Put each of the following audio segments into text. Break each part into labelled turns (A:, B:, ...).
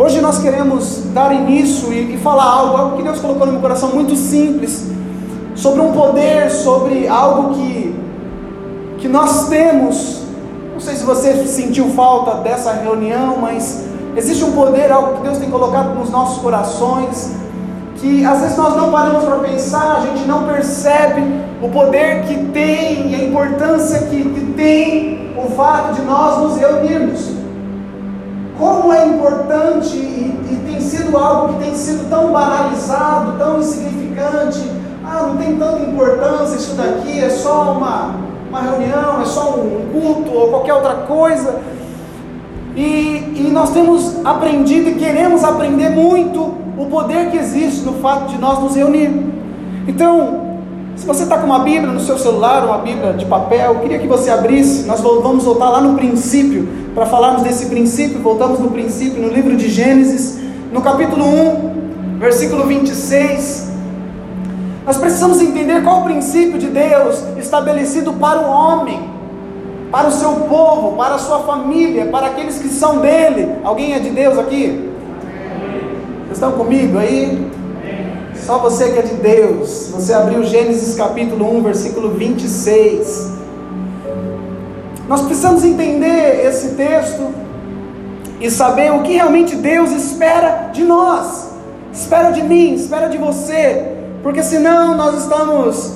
A: Hoje nós queremos dar início e, e falar algo, algo que Deus colocou no meu coração muito simples, sobre um poder, sobre algo que, que nós temos. Não sei se você sentiu falta dessa reunião, mas existe um poder, algo que Deus tem colocado nos nossos corações, que às vezes nós não paramos para pensar, a gente não percebe o poder que tem e a importância que, que tem o fato de nós nos reunirmos como é importante e, e, tem sido algo que tem sido tão banalizado, tão insignificante. Ah, não tem tanta importância isso daqui, é só uma, uma reunião, é só um culto ou qualquer outra coisa. E, e nós temos aprendido e queremos aprender muito o poder que existe no fato de nós nos reunir. Então, se você está com uma Bíblia no seu celular, uma Bíblia de papel, eu queria que você abrisse. Nós vamos voltar lá no princípio, para falarmos desse princípio. Voltamos no princípio, no livro de Gênesis, no capítulo 1, versículo 26. Nós precisamos entender qual o princípio de Deus estabelecido para o homem, para o seu povo, para a sua família, para aqueles que são dele. Alguém é de Deus aqui? Vocês estão comigo aí? Só você que é de Deus. Você abriu Gênesis capítulo 1, versículo 26. Nós precisamos entender esse texto e saber o que realmente Deus espera de nós, espera de mim, espera de você, porque senão nós estamos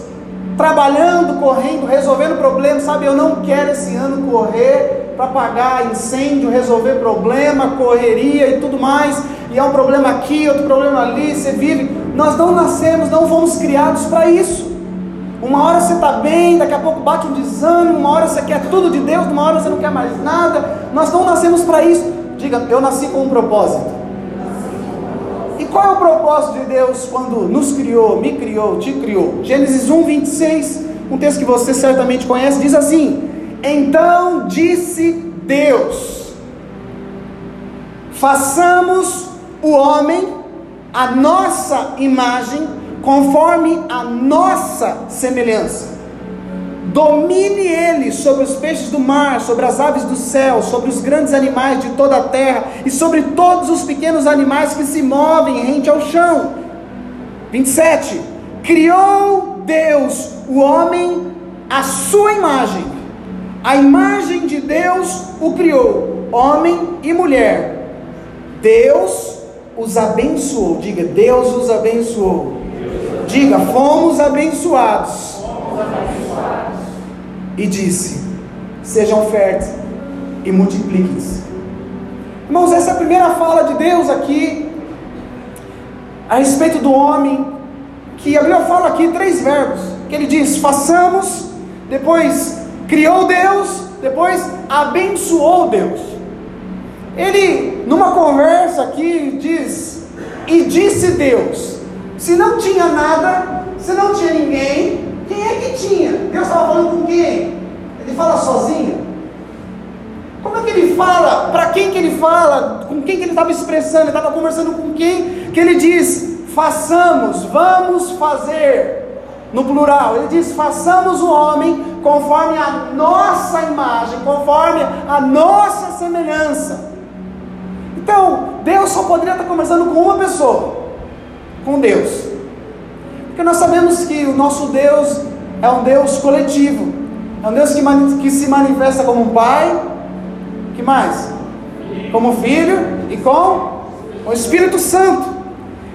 A: trabalhando, correndo, resolvendo problemas, sabe? Eu não quero esse ano correr para apagar incêndio, resolver problema, correria e tudo mais, e é um problema aqui, outro problema ali, você vive nós não nascemos, não fomos criados para isso. Uma hora você está bem, daqui a pouco bate um desânimo, uma hora você quer tudo de Deus, uma hora você não quer mais nada. Nós não nascemos para isso. Diga, eu nasci com um propósito. E qual é o propósito de Deus quando nos criou, me criou, te criou? Gênesis 1, 26, um texto que você certamente conhece, diz assim: Então disse Deus: façamos o homem a nossa imagem, conforme a nossa semelhança. Domine ele sobre os peixes do mar, sobre as aves do céu, sobre os grandes animais de toda a terra e sobre todos os pequenos animais que se movem rente ao chão. 27. Criou Deus o homem à sua imagem. A imagem de Deus o criou, homem e mulher. Deus os abençoou. Diga, Deus os abençoou. Diga, fomos abençoados. E disse: Sejam férteis e multipliquem-se. Irmãos, essa é primeira fala de Deus aqui a respeito do homem, que a Bíblia fala aqui três verbos, que ele diz: façamos, depois criou Deus, depois abençoou Deus. Ele, numa conversa aqui, diz: E disse Deus: Se não tinha nada, se não tinha ninguém, quem é que tinha? Deus estava falando com quem? Ele fala sozinho? Como é que ele fala? Para quem que ele fala? Com quem que ele estava expressando? Ele estava conversando com quem? Que ele diz: façamos, vamos fazer. No plural, ele diz: façamos o homem conforme a nossa imagem, conforme a nossa semelhança. Então, Deus só poderia estar conversando com uma pessoa, com Deus. Porque nós sabemos que o nosso Deus é um Deus coletivo, é um Deus que, que se manifesta como um Pai, que mais? Como Filho e com o Espírito Santo.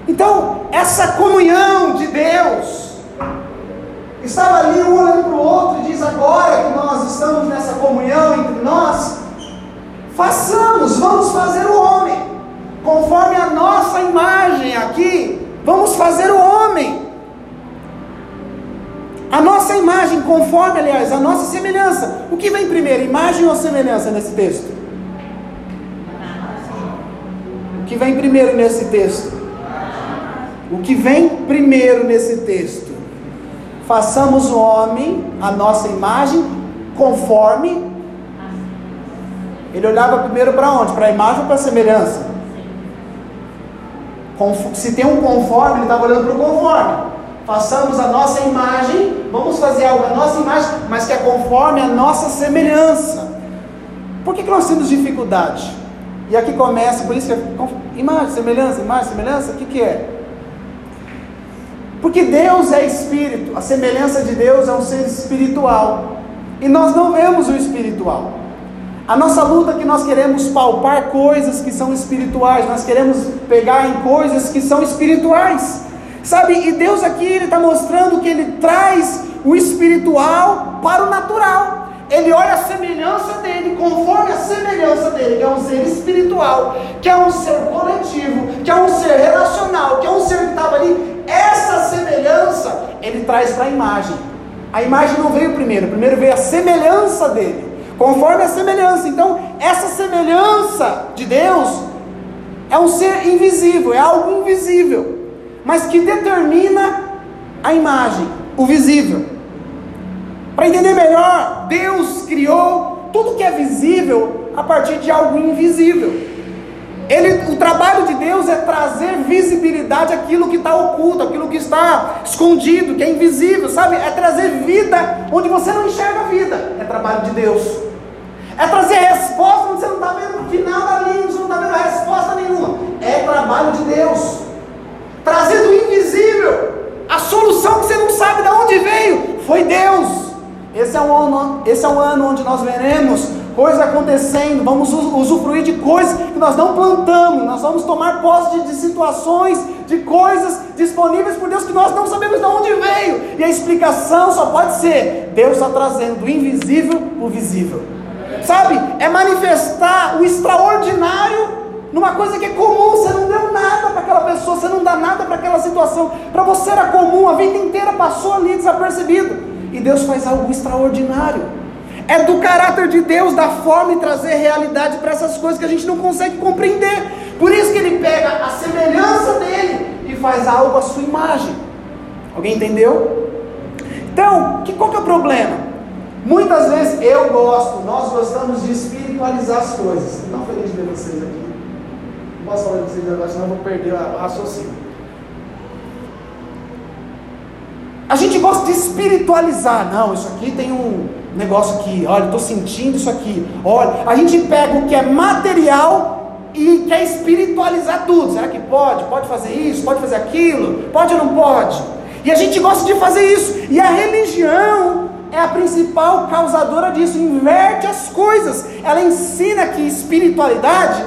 A: Então, essa comunhão de Deus estava ali um olhando para o outro e diz agora que nós estamos nessa comunhão entre nós, Façamos, vamos fazer o homem, conforme a nossa imagem aqui, vamos fazer o homem. A nossa imagem, conforme, aliás, a nossa semelhança. O que vem primeiro, imagem ou semelhança nesse texto? O que vem primeiro nesse texto? O que vem primeiro nesse texto? Façamos o homem, a nossa imagem, conforme ele olhava primeiro para onde? Para a imagem ou para a semelhança? Se tem um conforme, ele estava olhando para o conforme. Façamos a nossa imagem, vamos fazer algo a nossa imagem, mas que é conforme a nossa semelhança. Por que, que nós temos dificuldade? E aqui começa, por isso que é imagem, semelhança, imagem, semelhança, o que, que é? Porque Deus é espírito, a semelhança de Deus é um ser espiritual. E nós não vemos o espiritual. A nossa luta é que nós queremos palpar coisas que são espirituais, nós queremos pegar em coisas que são espirituais. Sabe? E Deus aqui ele está mostrando que ele traz o espiritual para o natural. Ele olha a semelhança dele, conforme a semelhança dele, que é um ser espiritual, que é um ser coletivo, que é um ser relacional, que é um ser que estava ali. Essa semelhança ele traz para a imagem. A imagem não veio primeiro, primeiro veio a semelhança dele, conforme a semelhança. Então, essa semelhança de Deus é um ser invisível, é algo invisível, mas que determina a imagem, o visível. Para entender melhor, Deus criou tudo que é visível a partir de algo invisível. Ele, o trabalho de Deus é trazer visibilidade àquilo que está oculto, aquilo que está escondido, que é invisível, sabe? É trazer vida onde você não enxerga a vida. É trabalho de Deus. É trazer resposta onde você não está vendo o final da linha, você não está vendo resposta nenhuma. É trabalho de Deus. Trazer do invisível a solução que você não sabe de onde veio. Foi Deus. Esse é, um ano, esse é um ano onde nós veremos coisas acontecendo, vamos usufruir de coisas que nós não plantamos, nós vamos tomar posse de, de situações, de coisas disponíveis por Deus que nós não sabemos de onde veio, e a explicação só pode ser: Deus está trazendo do invisível o visível, sabe? É manifestar o extraordinário numa coisa que é comum, você não deu nada para aquela pessoa, você não dá nada para aquela situação, para você era comum, a vida inteira passou ali desapercebido e Deus faz algo extraordinário. É do caráter de Deus, da forma e trazer realidade para essas coisas que a gente não consegue compreender. Por isso que ele pega a semelhança dele e faz algo à sua imagem. Alguém entendeu? Então, que, qual que é o problema? Muitas vezes eu gosto, nós gostamos de espiritualizar as coisas. Estou feliz de ver vocês aqui. Não posso falar de vocês agora, senão eu vou perder o raciocínio. A gente gosta de espiritualizar. Não, isso aqui tem um negócio aqui. Olha, estou sentindo isso aqui. Olha, a gente pega o que é material e quer espiritualizar tudo. Será que pode? Pode fazer isso? Pode fazer aquilo? Pode ou não pode? E a gente gosta de fazer isso. E a religião é a principal causadora disso. Inverte as coisas. Ela ensina que espiritualidade,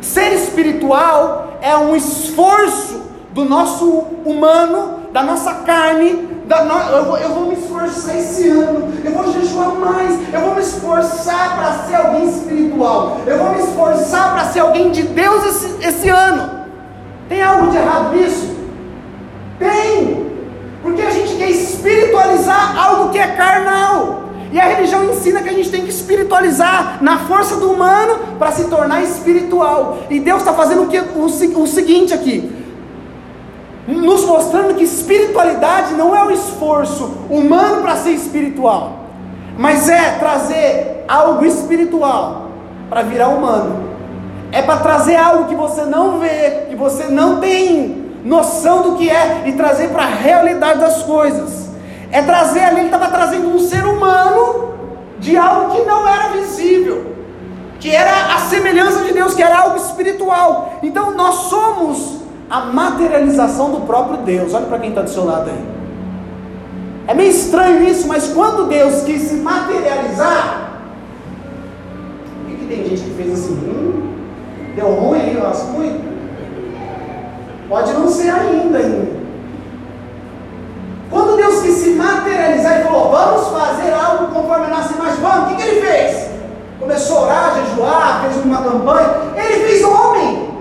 A: ser espiritual, é um esforço do nosso humano, da nossa carne, eu, vou, eu vou me esforçar esse ano, eu vou jejuar mais, eu vou me esforçar para ser alguém espiritual, eu vou me esforçar para ser alguém de Deus esse, esse ano. Tem algo de errado nisso? Tem, porque a gente quer espiritualizar algo que é carnal. E a religião ensina que a gente tem que espiritualizar na força do humano para se tornar espiritual. E Deus está fazendo o, que, o, o seguinte aqui: nos mostrando que espiritualidade não é o esforço humano para ser espiritual, mas é trazer algo espiritual para virar humano. É para trazer algo que você não vê, que você não tem noção do que é e trazer para a realidade das coisas. É trazer ali, ele estava trazendo um ser humano de algo que não era visível, que era a semelhança de Deus, que era algo espiritual. Então nós somos a materialização do próprio Deus. Olha para quem está do seu lado aí. É meio estranho isso, mas quando Deus quis se materializar, por que, tem gente que fez assim? Hum, deu ruim aí o rascunho? Pode não ser ainda, ainda. Quando Deus quis se materializar e falou, vamos fazer algo conforme a nossa imagem, vamos, o que, que ele fez? Começou a orar, jejuar, fez uma campanha, ele fez homem.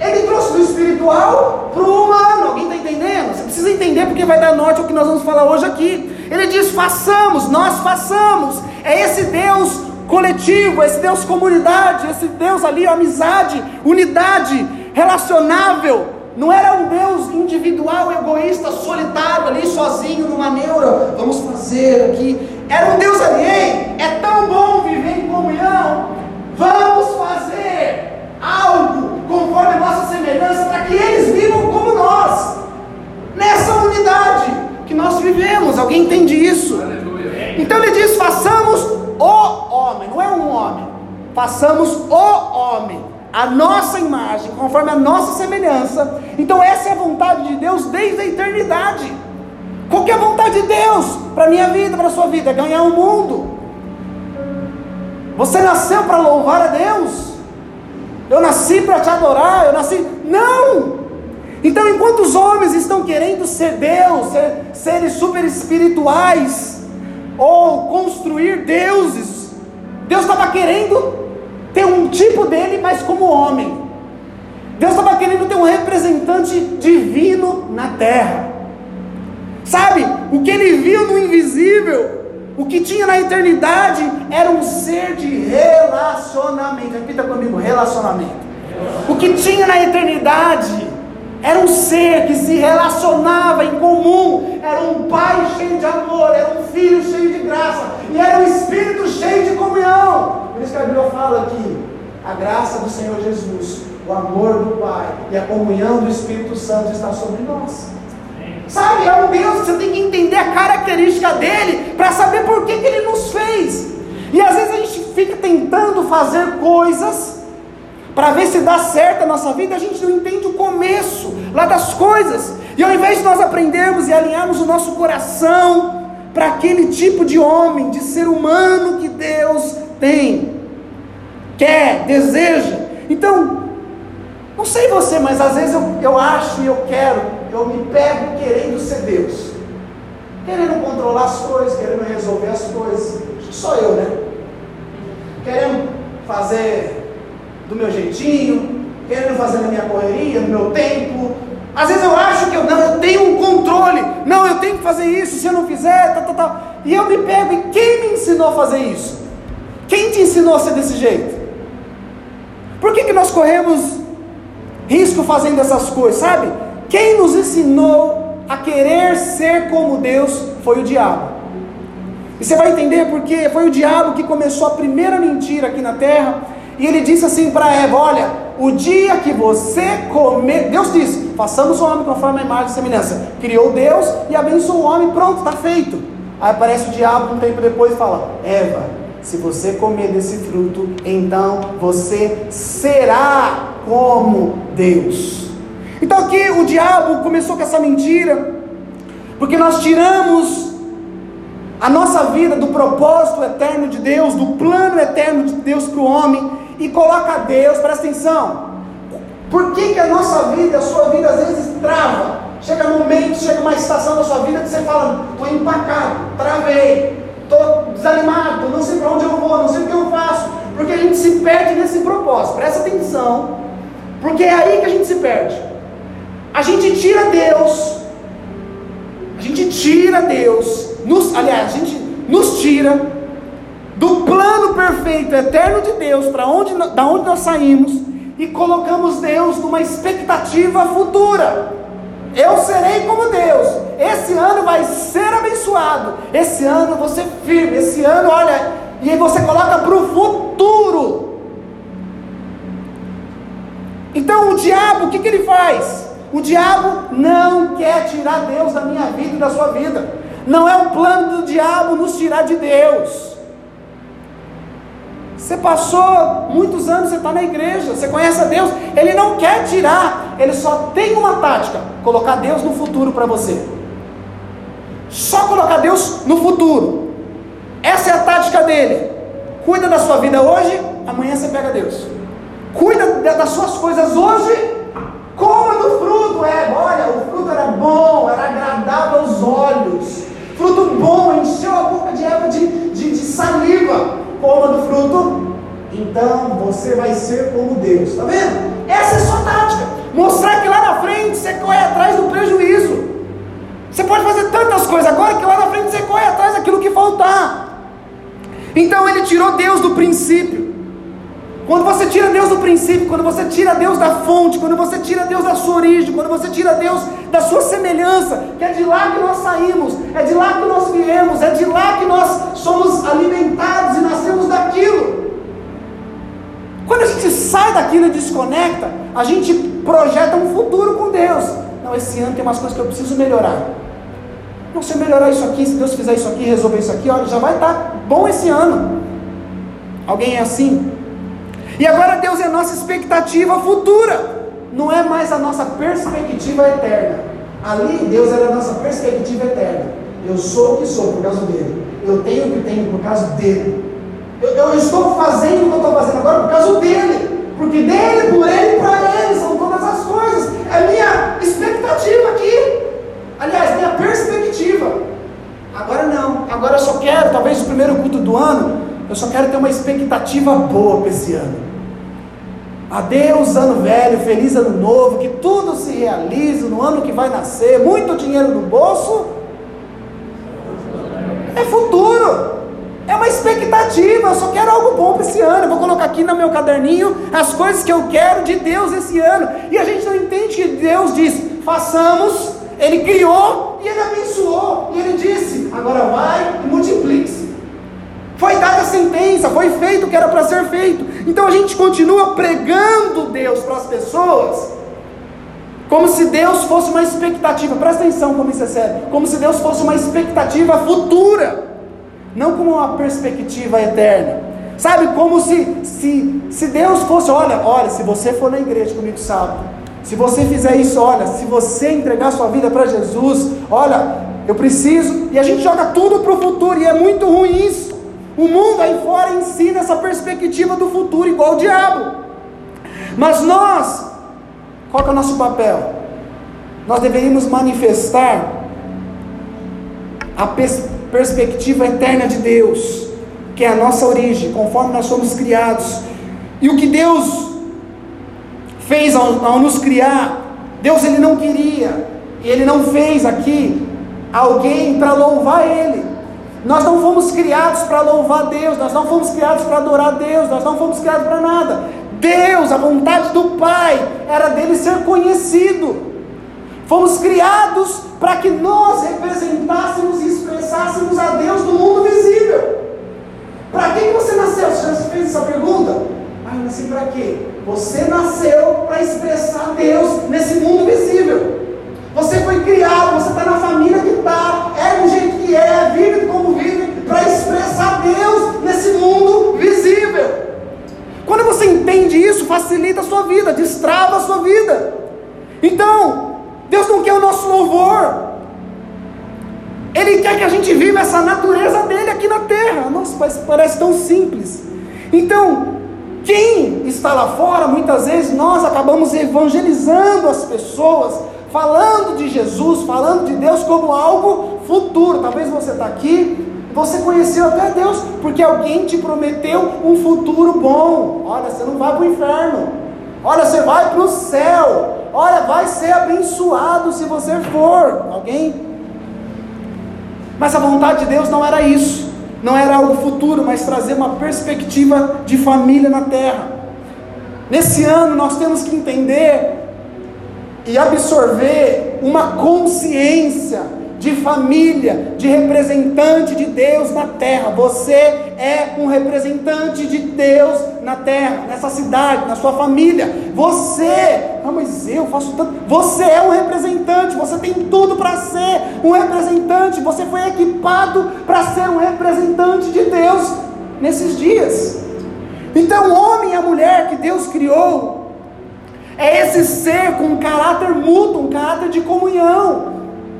A: Ele trouxe do espiritual para o humano. Alguém está entendendo? Você precisa entender porque vai dar norte ao que nós vamos falar hoje aqui. Ele diz: façamos, nós façamos. É esse Deus coletivo, esse Deus comunidade, esse Deus ali, amizade, unidade, relacionável. Não era um Deus individual, egoísta, solitário, ali sozinho numa neura. Vamos fazer aqui. Era um Deus ali? É tão bom viver em comunhão. Vamos fazer algo conforme a nossa semelhança, para que eles vivam como nós, nessa unidade que nós vivemos. Alguém entende isso? Então ele diz: façamos o homem, não é um homem, façamos o homem, a nossa imagem, conforme a nossa semelhança. Então, essa é a vontade de Deus desde a eternidade. Qual que é a vontade de Deus para a minha vida, para a sua vida? É ganhar o mundo. Você nasceu para louvar a Deus. Eu nasci para te adorar. Eu nasci. Não! Então, enquanto os homens estão querendo ser Deus, ser, seres super espirituais, ou construir deuses, Deus estava querendo ter um tipo dele, mas como homem. Deus estava querendo ter um representante divino na terra. Sabe, o que ele viu no invisível, o que tinha na eternidade, era um ser de relacionamento. Repita comigo: relacionamento. O que tinha na eternidade era um ser que se relacionava em comum, era um pai cheio de amor, era um filho cheio de graça, e era um espírito cheio de comunhão. Por isso que a Bíblia fala que a graça do Senhor Jesus, o amor do Pai e a comunhão do Espírito Santo está sobre nós. Sabe, é um Deus que você tem que entender a característica dele para saber por que, que ele nos fez. E às vezes a gente fica tentando fazer coisas para ver se dá certo a nossa vida, a gente não entende o começo lá das coisas. E ao invés de nós aprendermos e alinharmos o nosso coração para aquele tipo de homem, de ser humano que Deus tem, quer, deseja. Então, não sei você, mas às vezes eu, eu acho e eu quero, eu me pego querendo ser Deus, querendo controlar as coisas, querendo resolver as coisas. Só eu, né? Querendo fazer do meu jeitinho, querendo fazer na minha correria, no meu tempo. Às vezes eu acho que eu não, eu tenho um controle. Não, eu tenho que fazer isso, se eu não fizer, tal, tal, tal. E eu me pego, e quem me ensinou a fazer isso? Quem te ensinou a ser desse jeito? Por que, que nós corremos risco fazendo essas coisas, sabe? Quem nos ensinou a querer ser como Deus foi o diabo. E você vai entender porque foi o diabo que começou a primeira mentira aqui na terra e ele disse assim para Eva: Olha, o dia que você comer. Deus disse: Façamos o homem conforme a imagem e semelhança. Criou Deus e abençoou o homem, pronto, está feito. Aí aparece o diabo um tempo depois e fala: Eva, se você comer desse fruto, então você será como Deus. Então aqui o diabo começou com essa mentira, porque nós tiramos a nossa vida do propósito eterno de Deus, do plano eterno de Deus para o homem, e coloca Deus, presta atenção. Por que, que a nossa vida, a sua vida às vezes trava? Chega um momento, chega uma estação da sua vida que você fala, estou empacado, travei, estou desanimado, não sei para onde eu vou, não sei o que eu faço, porque a gente se perde nesse propósito, presta atenção, porque é aí que a gente se perde. A gente tira Deus, a gente tira Deus, nos, aliás, a gente nos tira do plano perfeito, eterno de Deus, para onde, da onde nós saímos, e colocamos Deus numa expectativa futura. Eu serei como Deus. Esse ano vai ser abençoado. Esse ano você firme. Esse ano, olha, e aí você coloca para o futuro. Então o diabo, o que, que ele faz? O diabo não quer tirar Deus da minha vida e da sua vida. Não é um plano do diabo nos tirar de Deus. Você passou muitos anos, você está na igreja, você conhece a Deus, Ele não quer tirar, Ele só tem uma tática: colocar Deus no futuro para você. Só colocar Deus no futuro. Essa é a tática dele. Cuida da sua vida hoje, amanhã você pega Deus. Cuida das suas coisas hoje, coma do fruto. É, olha, o fruto era bom, era agradável aos olhos. Fruto bom, encheu a boca de erva de, de, de saliva coma do fruto, então você vai ser como Deus. Está vendo? Essa é a sua tática. Mostrar que lá na frente você corre atrás do prejuízo. Você pode fazer tantas coisas agora que lá na frente você corre atrás daquilo que faltar. Então ele tirou Deus do princípio. Quando você tira Deus do princípio, quando você tira Deus da fonte, quando você tira Deus da sua origem, quando você tira Deus da sua semelhança, que é de lá que nós saímos, é de lá que nós viemos, é de lá que nós somos alimentados e nascemos daquilo. Quando a gente sai daquilo e desconecta, a gente projeta um futuro com Deus. Não, esse ano tem umas coisas que eu preciso melhorar. Não, se eu melhorar isso aqui, se Deus fizer isso aqui, resolver isso aqui, olha, já vai estar bom esse ano. Alguém é assim? E agora Deus é a nossa expectativa futura, não é mais a nossa perspectiva eterna. Ali Deus era a nossa perspectiva eterna. Eu sou o que sou por causa dele. Eu tenho o que tenho por causa dele. Eu, eu estou fazendo o que eu estou fazendo agora por causa dele. Porque dele, por ele e para ele são todas as coisas. É minha expectativa aqui. Aliás, minha perspectiva. Agora não. Agora eu só quero, talvez o primeiro culto do ano, eu só quero ter uma expectativa boa para esse ano. Adeus, ano velho, feliz ano novo, que tudo se realize no ano que vai nascer, muito dinheiro no bolso. É futuro. É uma expectativa, eu só quero algo bom para esse ano. Eu vou colocar aqui no meu caderninho as coisas que eu quero de Deus esse ano. E a gente não entende que Deus diz: façamos, Ele criou e Ele abençoou. E Ele disse: agora vai e multiplique-se. Foi dada a sentença, foi feito o que era para ser feito. Então a gente continua pregando Deus para as pessoas, como se Deus fosse uma expectativa. Presta atenção como isso é sério. Como se Deus fosse uma expectativa futura não como uma perspectiva eterna. Sabe, como se, se, se Deus fosse, olha, olha, se você for na igreja comigo sábado, se você fizer isso, olha, se você entregar sua vida para Jesus, olha, eu preciso, e a gente joga tudo para o futuro, e é muito ruim isso. O mundo aí fora ensina essa perspectiva do futuro, igual o diabo. Mas nós, qual é o nosso papel? Nós deveríamos manifestar a perspectiva perspectiva eterna de Deus, que é a nossa origem, conforme nós somos criados. E o que Deus fez ao, ao nos criar, Deus ele não queria, e ele não fez aqui alguém para louvar ele. Nós não fomos criados para louvar Deus, nós não fomos criados para adorar Deus, nós não fomos criados para nada. Deus, a vontade do Pai era dele ser conhecido. Fomos criados para que nós representássemos e expressássemos a Deus no mundo visível. Para que você nasceu? Você já fez essa pergunta? Ah, eu nasci para quê? Você nasceu para expressar Deus nesse mundo visível. Você foi criado, você está na família que está, é do jeito que é, vive como vive, para expressar Deus nesse mundo visível. Quando você entende isso, facilita a sua vida, destrava a sua vida. Então, Deus não quer o nosso louvor. Ele quer que a gente viva essa natureza dele aqui na terra. Nossa, parece tão simples. Então, quem está lá fora, muitas vezes nós acabamos evangelizando as pessoas, falando de Jesus, falando de Deus como algo futuro. Talvez você está aqui, você conheceu até Deus, porque alguém te prometeu um futuro bom. Olha, você não vai para o inferno. Olha, você vai para o céu. Olha, vai ser abençoado se você for. Alguém? Mas a vontade de Deus não era isso. Não era algo futuro, mas trazer uma perspectiva de família na terra. Nesse ano nós temos que entender e absorver uma consciência de família, de representante de Deus na terra. Você é um representante de Deus na terra, nessa cidade, na sua família. Você, ah, mas eu faço tanto. Você é um representante, você tem tudo para ser um representante. Você foi equipado para ser um representante de Deus nesses dias. Então, o homem e a mulher que Deus criou é esse ser com um caráter mútuo, um caráter de comunhão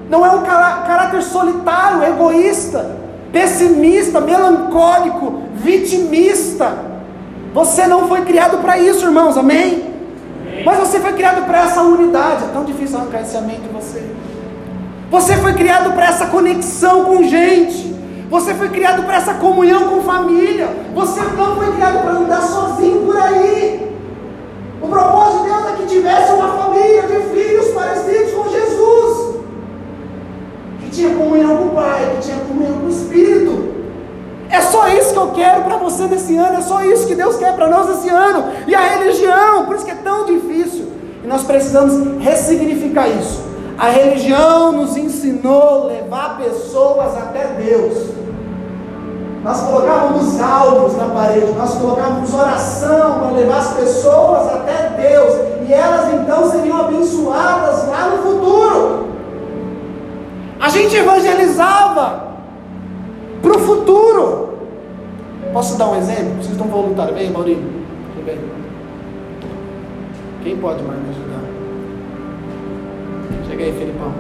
A: não é um caráter solitário, egoísta, pessimista, melancólico, vitimista. Você não foi criado para isso, irmãos, amém? amém? Mas você foi criado para essa unidade. É tão difícil arrancar esse amém de você. Você foi criado para essa conexão com gente. Você foi criado para essa comunhão com família. Você não foi criado para andar sozinho por aí. O propósito de Deus é que tivesse uma família de filhos parecidos com Jesus que tinha comunhão com o Pai, que tinha comunhão com o Espírito. É só isso que eu quero para você nesse ano, é só isso que Deus quer para nós nesse ano. E a religião, por isso que é tão difícil. E nós precisamos ressignificar isso. A religião nos ensinou a levar pessoas até Deus. Nós colocávamos parede, nós colocávamos oração para levar as pessoas até Deus, e elas então seriam abençoadas lá no futuro. A gente evangelizava para o futuro. Posso dar um exemplo? Vocês estão voluntários? Vem, Maurício. bem. Quem pode mais me ajudar? Chega aí, Felipão.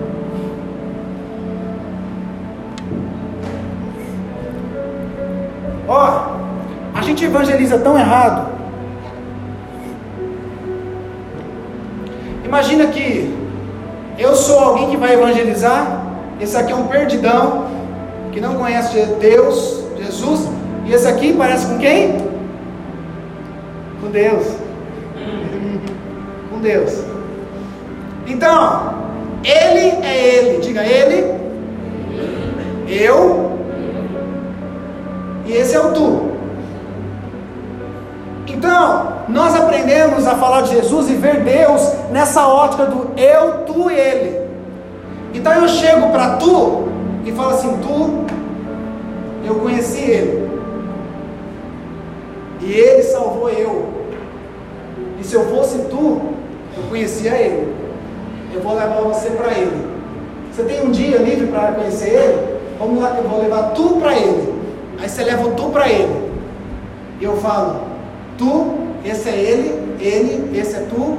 A: Ó, oh, a gente evangeliza tão errado. Imagina que eu sou alguém que vai evangelizar. Esse aqui é um perdidão que não conhece Deus, Jesus. E esse aqui parece com quem? Com Deus. com Deus. Então, ele é ele. Diga ele. Eu. E esse é o tu. Então, nós aprendemos a falar de Jesus e ver Deus nessa ótica do eu, tu e ele. Então eu chego para tu e falo assim: tu, eu conheci ele. E ele salvou eu. E se eu fosse tu, eu conhecia ele. Eu vou levar você para ele. Você tem um dia livre para conhecer ele? Vamos lá, eu vou levar tu para ele. Aí você leva o tu para ele. E eu falo, tu, esse é ele, ele, esse é tu.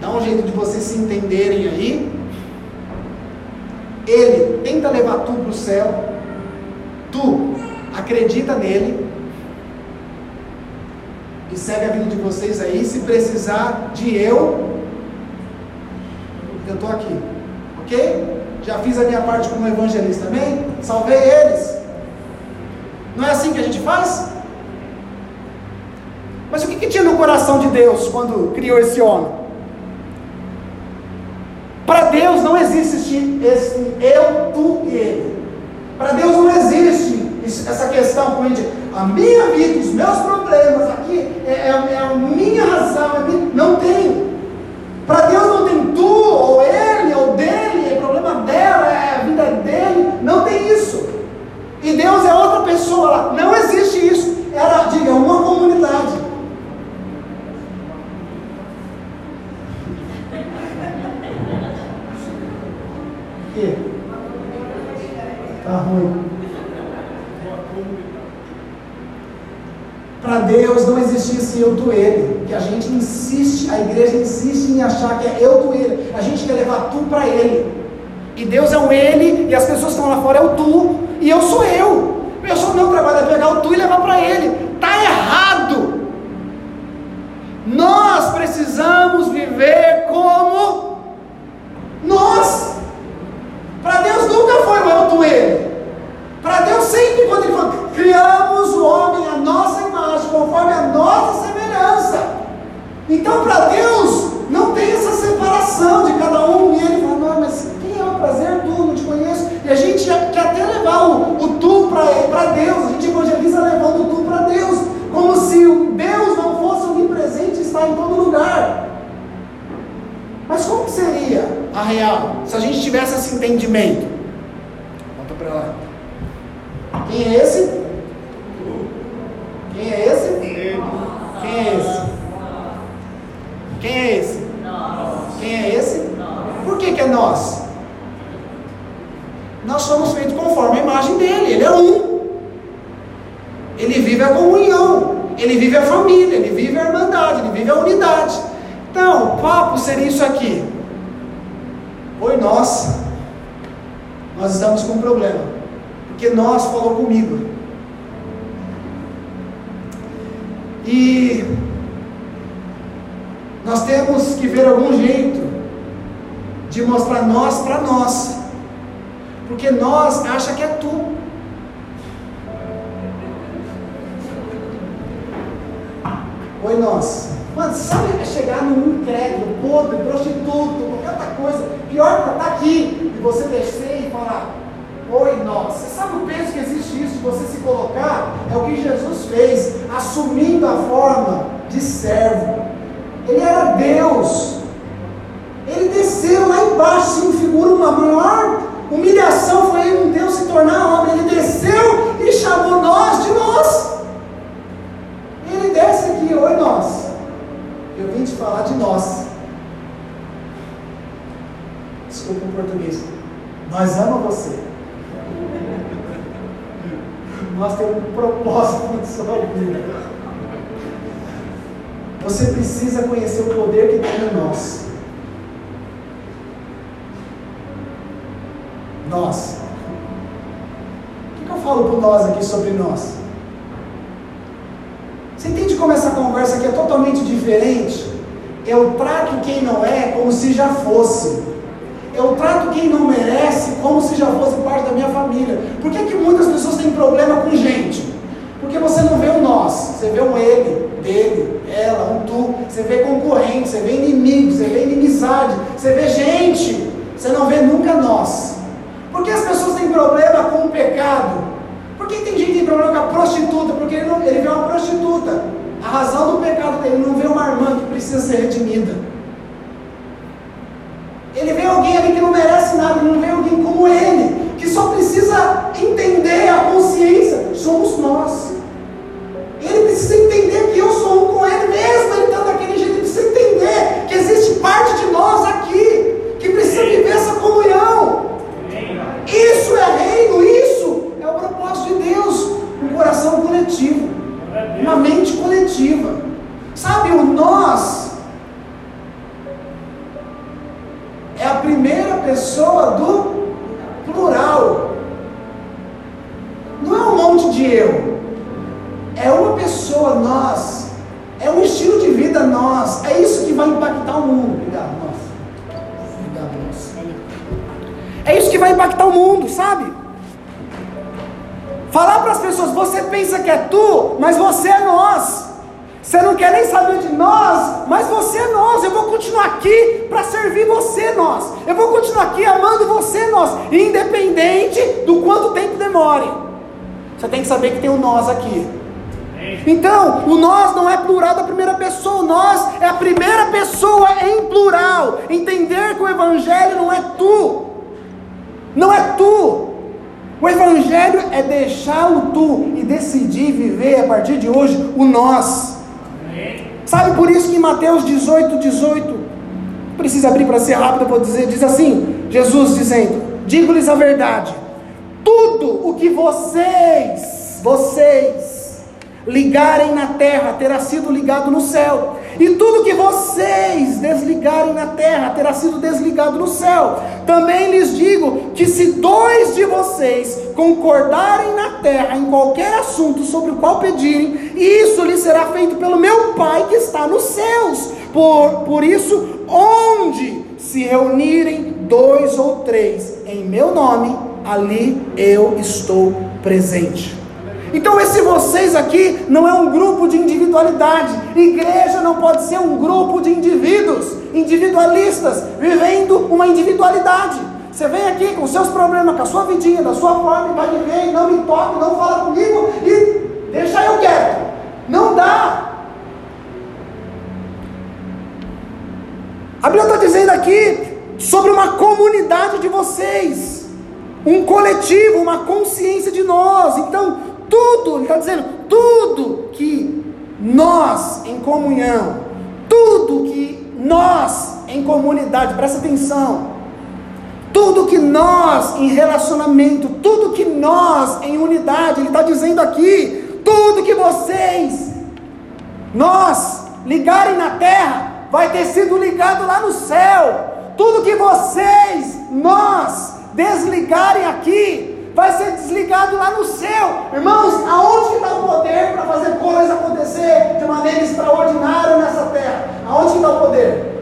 A: Dá um jeito de vocês se entenderem aí. Ele tenta levar tu para o céu. Tu acredita nele. E segue a vida de vocês aí. Se precisar de eu, eu estou aqui. Ok? Já fiz a minha parte como evangelista, amém? Salvei eles. Não é assim que a gente faz? Mas o que, que tinha no coração de Deus quando criou esse homem? Para Deus não existe esse eu, tu e ele. Para Deus não existe essa questão com ele. A minha vida, os meus problemas aqui é, é, é a minha razão. É minha, não tem. Para Deus não tem tu, ou ele, ou dele, é problema dela, é a vida dele. Não tem isso. E Deus é outra pessoa. Não existe isso. Era, diga, uma ruim. Para Deus não existe esse eu tu ele, que a gente insiste, a igreja insiste em achar que é eu tu ele. A gente quer levar tu para ele. E Deus é o ele e as pessoas que estão lá fora é o tu e eu sou eu. Eu sou o meu trabalho é pegar o tu e levar para ele. Tá errado. Nós precisamos viver como nós. Para Deus nunca foi o eu tu ele. Para Deus sempre quando ele falou, criamos o homem à nossa imagem, conforme a nossa semelhança. Então para Deus não tem essa separação de cada um. E ele fala, não, mas quem é o prazer? Tu, não te conheço. E a gente quer até levar o, o tu para Deus. A gente evangeliza levando o tu para Deus. Como se o Deus não fosse onipresente e está em todo lugar. Mas como seria a real se a gente tivesse esse entendimento? Volta para lá. Quem é esse? Quem é esse? Quem é esse? Quem é esse? Quem é esse? Por que, que é nós? Nós somos feitos conforme a imagem dele, ele é um. Ele vive a comunhão, ele vive a família, ele vive a irmandade, ele vive a unidade. Então, o papo seria isso aqui. Oi, nós. Nós estamos com um problema. Porque nós falou comigo. E nós temos que ver algum jeito de mostrar nós para nós. Porque nós acha que é tu. Oi, nós. Mano, sabe é chegar num incrédulo, podre, prostituto, qualquer outra coisa. Pior que estar aqui e você descer e falar, oi nós. Você sabe o peso que existe isso você se colocar? É o que Jesus fez, assumindo a forma de servo. Ele era Deus. Ele desceu lá embaixo, se configura uma maior humilhação foi ele um Deus se tornar homem. Ele desceu e chamou nós de nós. Ele desce aqui, oi nós. Eu vim te falar de nós. Desculpa o português. Nós amamos você. Nós temos um propósito na sua vida. você precisa conhecer o poder que tem em nós. Nós. O que, eu falo para nós aqui sobre nós? Você entende como essa conversa aqui é totalmente diferente? Eu trato quem não é como se já fosse. Eu trato quem não merece como se já fosse parte da minha família. Por que, que muitas pessoas têm problema com gente? Porque você não vê o nós, você vê um ele, dele, ela, um tu, você vê concorrente, você vê inimigo, você vê inimizade, você vê gente, você não vê nunca nós. Por que as pessoas têm problema com o pecado? Por que tem gente que tem problema com a prostituta? Porque ele, não, ele vê uma prostituta. A razão do pecado dele não vê uma irmã que precisa ser redimida. Vê alguém ali que não merece nada, não vê alguém como ele, que só precisa entender a consciência. Somos nós. Ele precisa entender que eu sou um com ele mesmo, ele está daquele jeito, ele precisa entender que existe parte de nós aqui que precisa viver essa comunhão. Isso é reino, isso é o propósito de Deus, um coração coletivo, uma mente coletiva. Sabe, o nós pessoa do plural. Não é um monte de eu. É uma pessoa, nós. É um estilo de vida, nós. É isso que vai impactar o mundo. Obrigado, nós. Obrigado, nós. É isso que vai impactar o mundo, sabe? Falar para as pessoas, você pensa que é tu, mas você é nós. Você não quer nem saber de nós, mas você é nós. Eu vou continuar aqui para servir você, nós. Eu vou continuar aqui amando você, nós, independente do quanto tempo demore. Você tem que saber que tem um nós aqui. Então, o nós não é plural da primeira pessoa, o nós é a primeira pessoa em plural. Entender que o Evangelho não é tu, não é tu. O Evangelho é deixar o tu e decidir viver a partir de hoje o nós. Sabe por isso que em Mateus 18, 18, precisa abrir para ser rápido, vou dizer, diz assim: Jesus dizendo: Digo-lhes a verdade, tudo o que vocês, vocês, ligarem na terra terá sido ligado no céu, e tudo que vocês desligarem na terra terá sido desligado no céu. Também lhes digo que se dois de vocês concordarem na terra em qualquer assunto sobre o qual pedirem, isso lhes será feito pelo meu Pai que está nos céus. Por, por isso, onde se reunirem dois ou três em meu nome, ali eu estou presente. Então, esse vocês aqui não é um grupo de individualidade. Igreja não pode ser um grupo de indivíduos, individualistas, vivendo uma individualidade. Você vem aqui com seus problemas, com a sua vidinha, da sua forma, vai e não me toque, não fala comigo e deixa eu quieto. Não dá. A Bíblia está dizendo aqui sobre uma comunidade de vocês, um coletivo, uma consciência de nós. Então, tudo, ele está dizendo, tudo que nós em comunhão, tudo que nós em comunidade, presta atenção, tudo que nós em relacionamento, tudo que nós em unidade, ele está dizendo aqui, tudo que vocês, nós, ligarem na terra, vai ter sido ligado lá no céu, tudo que vocês, nós, desligarem aqui, vai ser desligado lá no céu. Irmãos, aonde está o poder para fazer coisas acontecer de maneira extraordinária nessa terra? Aonde está o poder?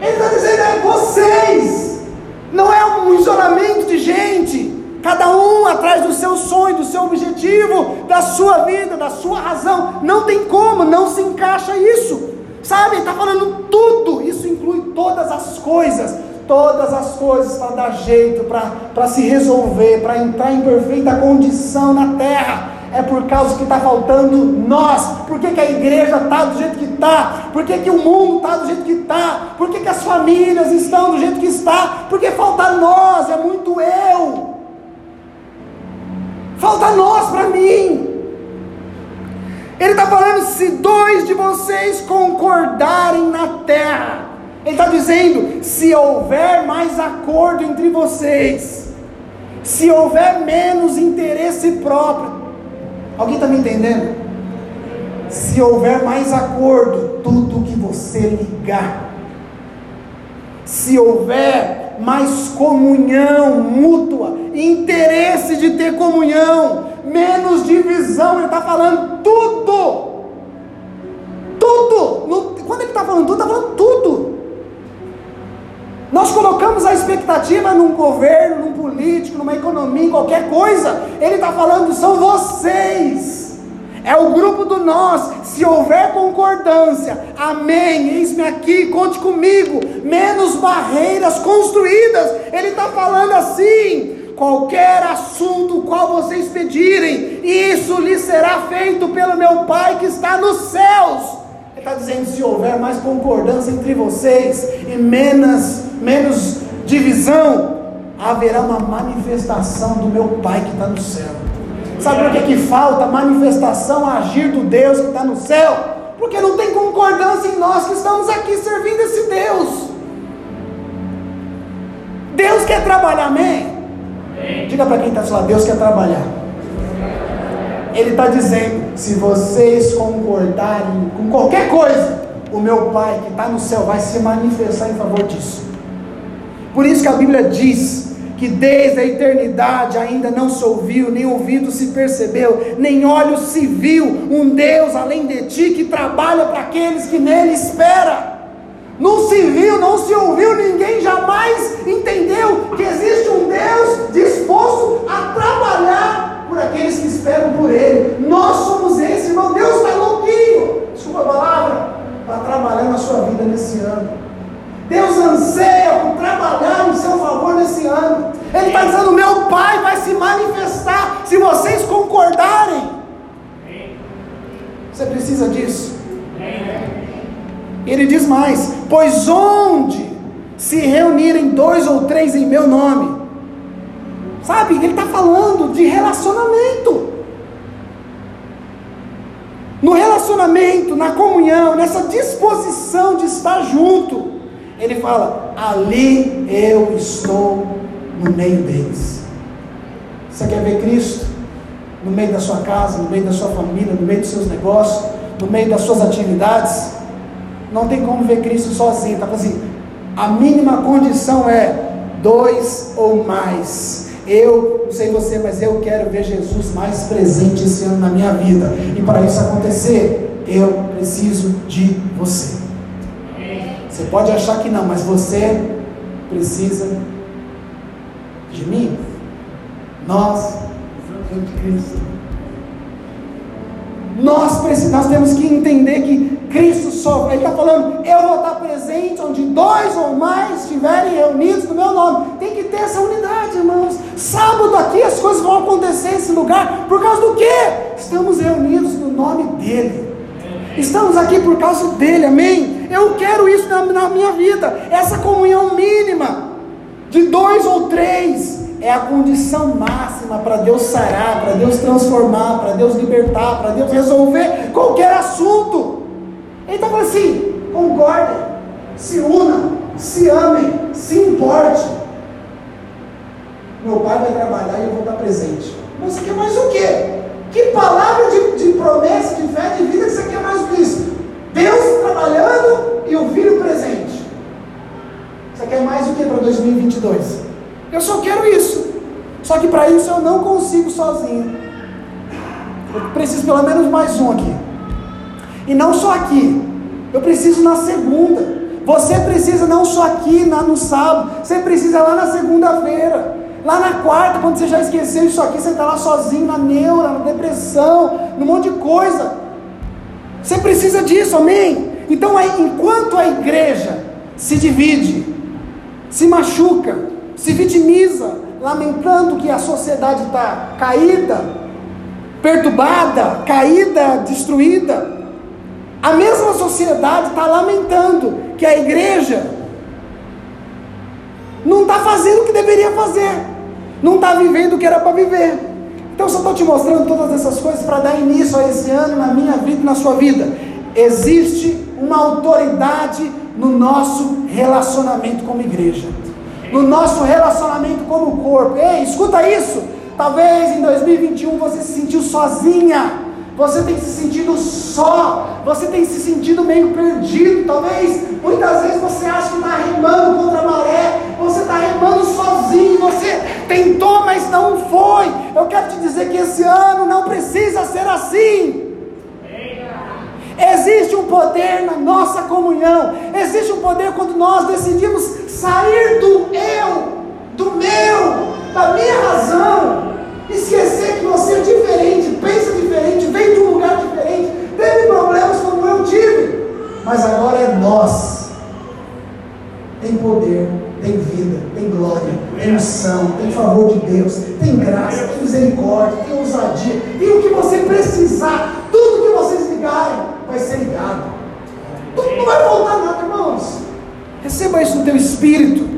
A: Ele está dizendo, é vocês. Não é um isolamento de gente. Cada um atrás do seu sonho, do seu objetivo, da sua vida, da sua razão. Não tem como, não se encaixa isso. Sabe, está falando tudo. Isso inclui todas as coisas todas as coisas para dar jeito, para se resolver, para entrar em perfeita condição na terra. É por causa que está faltando nós. Por que, que a igreja está do jeito que está? Por que, que o mundo está do jeito que está? Por que, que as famílias estão do jeito que está? Porque falta nós, é muito eu. Falta nós para mim. Ele está falando: se dois de vocês concordarem na terra, ele está dizendo: se houver mais acordo entre vocês, se houver menos interesse próprio, alguém está me entendendo? Se houver mais acordo, tudo que você ligar. Se houver mais comunhão mútua, interesse de ter comunhão, menos divisão, ele está falando tudo. Tudo. quando ele está falando tudo, está falando tudo. Nós colocamos a expectativa num governo, num político, numa economia, em qualquer coisa. Ele está falando, são vocês. É o grupo do nós. Se houver concordância, amém. Eis-me aqui, conte comigo. Menos barreiras construídas. Ele está falando assim: qualquer assunto qual vocês pedirem, isso lhe será feito pelo meu Pai que está nos céus. Ele está dizendo: se houver mais concordância entre vocês e menos, menos divisão, haverá uma manifestação do meu Pai que está no céu. Sabe por que, que falta manifestação, agir do Deus que está no céu? Porque não tem concordância em nós que estamos aqui servindo esse Deus. Deus quer trabalhar, amém? amém. Diga para quem está falando, Deus quer trabalhar. Ele está dizendo: se vocês concordarem com qualquer coisa, o meu Pai que está no céu vai se manifestar em favor disso. Por isso que a Bíblia diz que desde a eternidade ainda não se ouviu, nem ouvido se percebeu, nem olho se viu um Deus além de ti que trabalha para aqueles que nele espera. Não se viu, não se ouviu, ninguém jamais entendeu que existe um Deus disposto a trabalhar por aqueles que esperam por Ele. Nós somos esse, irmão. Deus está louquinho, desculpa a palavra, para trabalhar na sua vida nesse ano. Deus anseia por trabalhar em seu favor nesse ano. Ele está dizendo: meu Pai vai se manifestar se vocês concordarem. Você precisa disso. Ele diz mais: pois onde se reunirem dois ou três em meu nome, sabe? Ele está falando de relacionamento. No relacionamento, na comunhão, nessa disposição de estar junto. Ele fala: ali eu estou no meio deles. Você quer ver Cristo? No meio da sua casa, no meio da sua família, no meio dos seus negócios, no meio das suas atividades. Não tem como ver Cristo sozinho. Está assim, a mínima condição é dois ou mais. Eu, não sei você, mas eu quero ver Jesus mais presente esse ano na minha vida. E para isso acontecer, eu preciso de você. Você pode achar que não, mas você precisa de mim. Nós Cristo. Nós, nós temos que entender que Cristo só, Ele está falando, eu vou estar presente onde dois ou mais estiverem reunidos no meu nome. Tem que ter essa unidade, irmãos. Sábado aqui as coisas vão acontecer nesse lugar, por causa do quê? Estamos reunidos no nome dEle. Estamos aqui por causa dele, amém? Eu quero isso na, na minha vida, essa comunhão mínima, de dois ou três, é a condição máxima para Deus sarar, para Deus transformar, para Deus libertar, para Deus resolver qualquer assunto. Ele está falando assim: concordem, se unam, se amem, se importe. Meu pai vai trabalhar e eu vou estar presente. Você quer mais o quê? Que palavra de, de promessa, de fé, de vida que você quer mais do que isso? Deus trabalhando e o filho presente. Você quer mais o que para 2022? Eu só quero isso. Só que para isso eu não consigo sozinho. Eu preciso pelo menos mais um aqui. E não só aqui. Eu preciso na segunda. Você precisa não só aqui na, no sábado. Você precisa lá na segunda-feira. Lá na quarta, quando você já esqueceu isso aqui, você está lá sozinho, na neura, na depressão, num monte de coisa. Você precisa disso, amém? Então, aí, enquanto a igreja se divide, se machuca, se vitimiza, lamentando que a sociedade está caída, perturbada, caída, destruída, a mesma sociedade está lamentando que a igreja não está fazendo o que deveria fazer, não está vivendo o que era para viver. Então, só estou te mostrando todas essas coisas para dar início a esse ano na minha vida e na sua vida. Existe uma autoridade no nosso relacionamento como igreja, no nosso relacionamento como corpo. Ei, escuta isso. Talvez em 2021 você se sentiu sozinha, você tem se sentido só, você tem se sentido meio perdido. Talvez muitas vezes você acha que está remando contra a maré, você está remando sozinho, você tentou, mas não foi. Eu quero te dizer que esse ano não precisa ser assim. Existe um poder na nossa comunhão, existe um poder quando nós decidimos sair do eu, do meu, da minha razão, esquecer que você é diferente, pensa diferente, vem de um lugar diferente, teve problemas como eu tive, mas agora é nós. Tem poder, tem vida, tem glória, tem unção, tem favor de Deus, tem graça, tem misericórdia, tem ousadia, tem o que você precisar, tudo que vocês ligarem vai ser ligado. Não vai faltar nada, irmãos. Receba isso no teu espírito.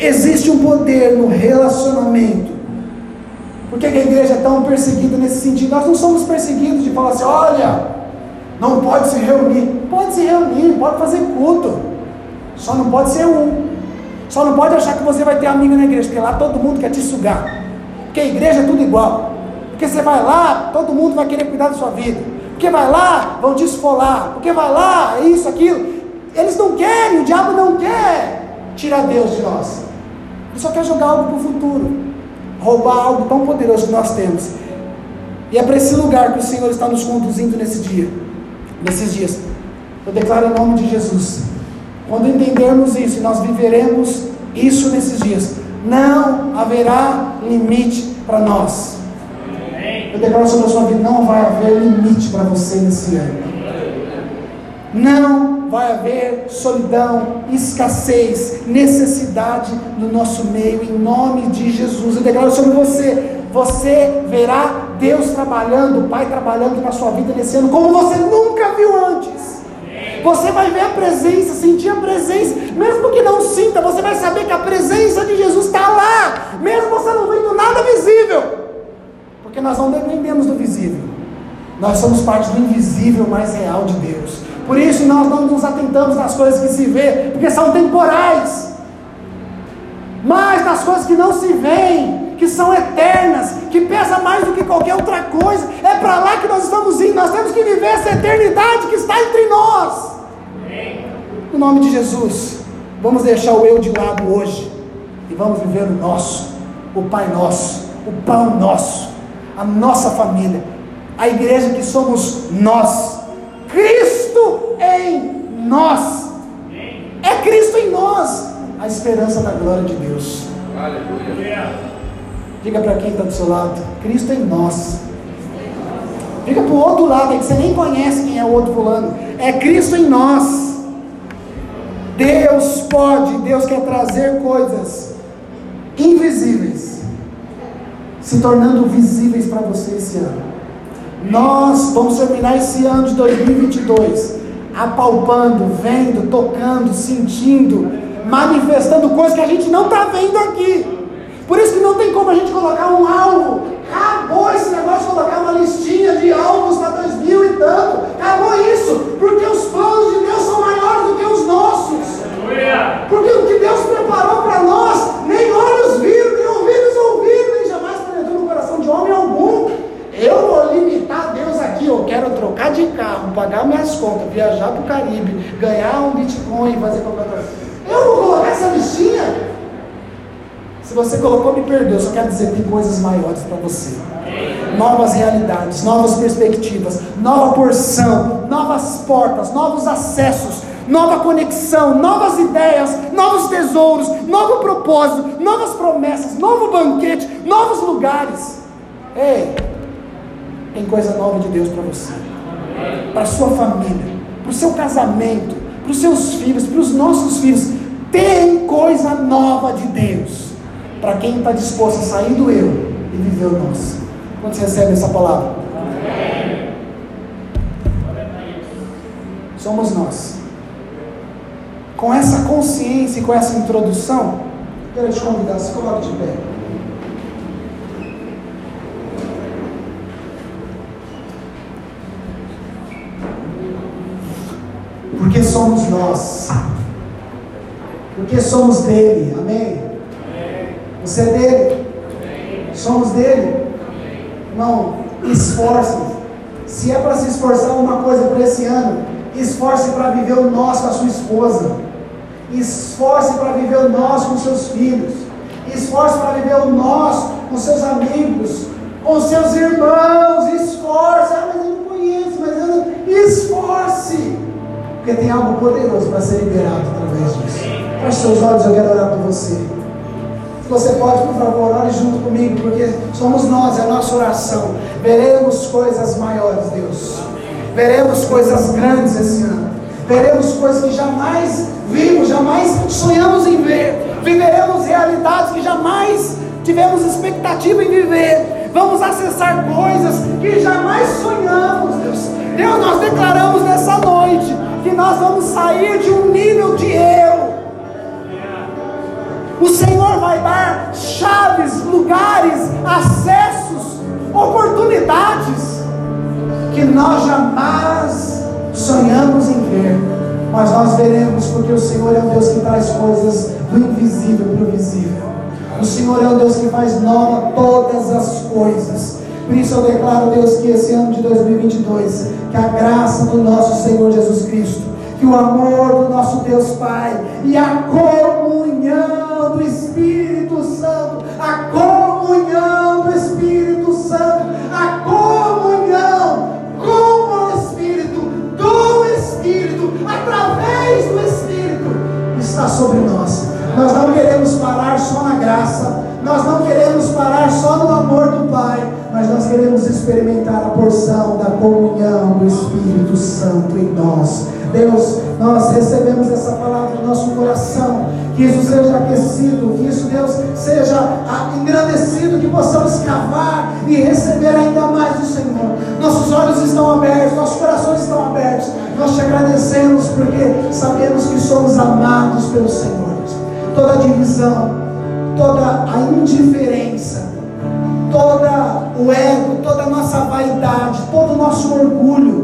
A: Existe um poder no relacionamento. Por que a igreja é tão perseguida nesse sentido? Nós não somos perseguidos de falar assim, olha, não pode se reunir. Pode se reunir, pode fazer culto. Só não pode ser um. Só não pode achar que você vai ter amigo na igreja, porque lá todo mundo quer te sugar. Porque a igreja é tudo igual. Porque você vai lá, todo mundo vai querer cuidar da sua vida. Porque vai lá, vão te esfolar. Porque vai lá, é isso, aquilo. Eles não querem, o diabo não quer tirar Deus de nós. Ele só quer jogar algo para o futuro. Roubar algo tão poderoso que nós temos. E é para esse lugar que o Senhor está nos conduzindo nesse dia. Nesses dias. Eu declaro em nome de Jesus. Quando entendermos isso, nós viveremos isso nesses dias. Não haverá limite para nós. Eu declaro sobre a sua vida: não vai haver limite para você nesse ano. Não vai haver solidão, escassez, necessidade no nosso meio, em nome de Jesus. Eu declaro sobre você: você verá Deus trabalhando, o Pai trabalhando na sua vida nesse ano, como você nunca viu antes. Você vai ver a presença, sentir a presença, mesmo que não sinta, você vai saber que a presença de Jesus está lá, mesmo você não vendo nada visível. Porque nós não dependemos do visível. Nós somos parte do invisível mais real de Deus. Por isso nós não nos atentamos nas coisas que se vê, porque são temporais. Mas nas coisas que não se veem, que são eternas, que pesa mais do que qualquer outra coisa, é para lá que nós estamos indo. Nós temos que viver essa eternidade que está entre nós. No nome de Jesus, vamos deixar o eu de lado hoje e vamos viver o nosso, o Pai nosso, o pão nosso a nossa família, a igreja que somos nós, Cristo em nós, é Cristo em nós, a esperança da glória de Deus. Aleluia. Diga para quem está do seu lado, Cristo em nós. Diga para o outro lado, que você nem conhece quem é o outro fulano. É Cristo em nós. Deus pode, Deus quer trazer coisas invisíveis se tornando visíveis para você esse ano. Nós vamos terminar esse ano de 2022 apalpando, vendo, tocando, sentindo, manifestando coisas que a gente não está vendo aqui. Por isso que não tem como a gente colocar um alvo. Acabou esse negócio de colocar uma listinha de alvos para 2000 e tanto. Acabou isso, porque os planos de Deus são maiores do que os nossos. Porque o que Deus preparou para nós, nem olhos viram, nem ouvidos ouviram de homem algum. Eu vou limitar Deus aqui. Eu quero trocar de carro, pagar minhas contas, viajar para o Caribe, ganhar um Bitcoin, fazer qualquer coisa. Eu vou colocar essa listinha. Se você colocou, me perdoe. Só quero dizer que tem coisas maiores para você. Novas realidades, novas perspectivas, nova porção, novas portas, novos acessos, nova conexão, novas ideias, novos tesouros, novo propósito, novas promessas, novo banquete, novos lugares. Ei, tem coisa nova de Deus para você, para sua família, para o seu casamento, para os seus filhos, para os nossos filhos. Tem coisa nova de Deus para quem está disposto a sair do eu e viver o nosso. Quando você recebe essa palavra? Somos nós. Com essa consciência e com essa introdução, quero te convidar, se coloque de pé. Porque somos nós. Porque somos dele. Amém? Você é dele. Somos dele. Irmão, esforce-se Se é para se esforçar uma coisa para esse ano, esforce para viver o nós com a sua esposa. Esforce para viver o nós com seus filhos. Esforce para viver o nós com seus amigos, com seus irmãos. Esforce. Ah, mas eu não conheço, mas eu não. Esforce. Porque tem algo poderoso para ser liberado através disso. Feche seus olhos, eu quero orar por você. Se você pode, por favor, ore junto comigo, porque somos nós, é a nossa oração. Veremos coisas maiores, Deus. Veremos coisas grandes esse ano. Veremos coisas que jamais vimos, jamais sonhamos em ver. Viveremos realidades que jamais tivemos expectativa em viver. Vamos acessar coisas que jamais sonhamos, Deus. Nós vamos sair de um nível de eu o Senhor vai dar chaves, lugares, acessos, oportunidades que nós jamais sonhamos em ver, mas nós veremos, porque o Senhor é o Deus que traz coisas do invisível para o visível. O Senhor é o Deus que faz nova todas as coisas. Por isso eu declaro, Deus, que esse ano de 2022, que a graça do nosso Senhor Jesus Cristo, que o amor do nosso Deus Pai e a comunhão do Espírito Santo, a comunhão do Espírito Santo, a comunhão com o Espírito, do Espírito, através do Espírito, está sobre nós. Nós não queremos parar só na graça, nós não queremos parar só no amor do Pai, mas nós queremos experimentar a porção da comunhão do Espírito Santo em nós. Deus, nós recebemos essa palavra no nosso coração, que isso seja aquecido, que isso, Deus, seja engrandecido, que possamos cavar e receber ainda mais do Senhor. Nossos olhos estão abertos, nossos corações estão abertos. Nós te agradecemos porque sabemos que somos amados pelo Senhor. Toda divisão, toda a indiferença, toda o ego, toda a nossa vaidade, todo o nosso orgulho,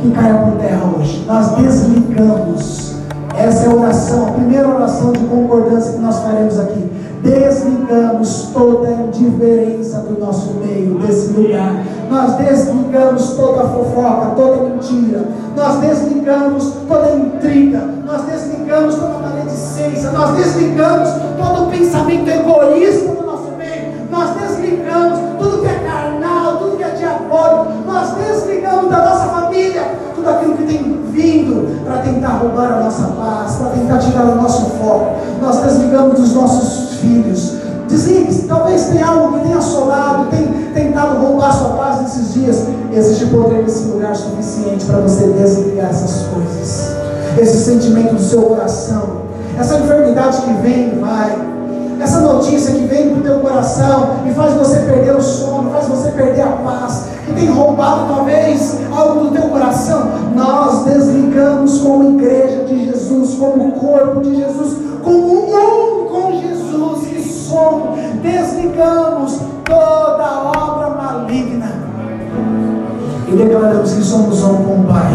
A: que caia por terra hoje. Nós desligamos. Essa é a oração, a primeira oração de concordância que nós faremos aqui. Desligamos toda indiferença do nosso meio, desse lugar. Nós desligamos toda fofoca, toda mentira. Nós desligamos toda intriga. Nós desligamos toda maledicência. Nós desligamos todo pensamento egoísta do nosso meio. Nós desligamos tudo que é carnal, tudo que é diabólico. Nós desligamos da nossa família para tentar roubar a nossa paz, para tentar tirar o nosso foco. Nós desligamos dos nossos filhos. Desligue, talvez tenha algo que tenha assolado, tenha tentado roubar a sua paz nesses dias. Existe poder nesse lugar suficiente para você desligar essas coisas. Esse sentimento do seu coração, essa enfermidade que vem e vai essa notícia que vem para o teu coração e faz você perder o sono, faz você perder a paz, que tem roubado talvez algo do teu coração, nós desligamos como igreja de Jesus, como corpo de Jesus, como um com Jesus que somos, desligamos toda obra maligna. E declaramos que somos um com o Pai,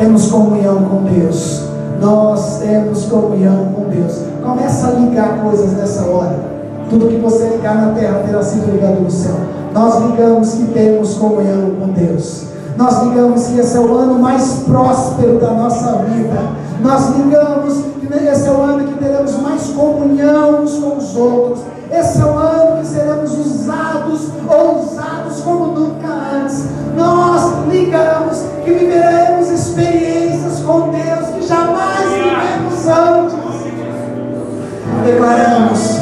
A: temos comunhão com Deus nós temos comunhão com Deus. Começa a ligar coisas nessa hora. Tudo que você ligar na terra terá sido ligado no céu. Nós ligamos que temos comunhão com Deus. Nós ligamos que esse é o ano mais próspero da nossa vida. Nós ligamos que esse é o ano que teremos mais comunhão uns com os outros. Esse é o ano que seremos usados ou usados como nunca antes. Nós ligamos que viveremos experiências com Deus antes. Declaramos,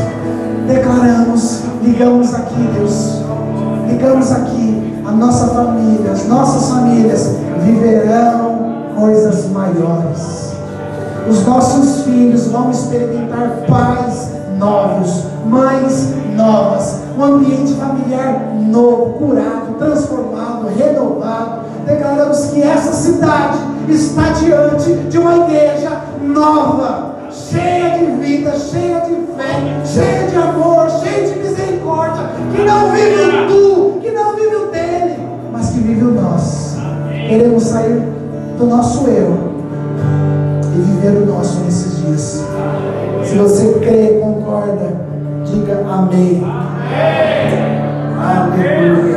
A: declaramos, ligamos aqui, Deus, ligamos aqui a nossa família, as nossas famílias viverão coisas maiores. Os nossos filhos vão experimentar paz novos, mães novas, um ambiente familiar novo, curado, transformado, renovado. Declaramos que essa cidade está diante de uma igreja nova, cheia de vida, cheia de fé, cheia de amor, cheia de misericórdia, que não vive o tu, que não vive o dele, mas que vive o nós. Queremos sair do nosso eu e viver o nosso nesses dias. Se você crê, concorda, diga amém. amém. Aleluia.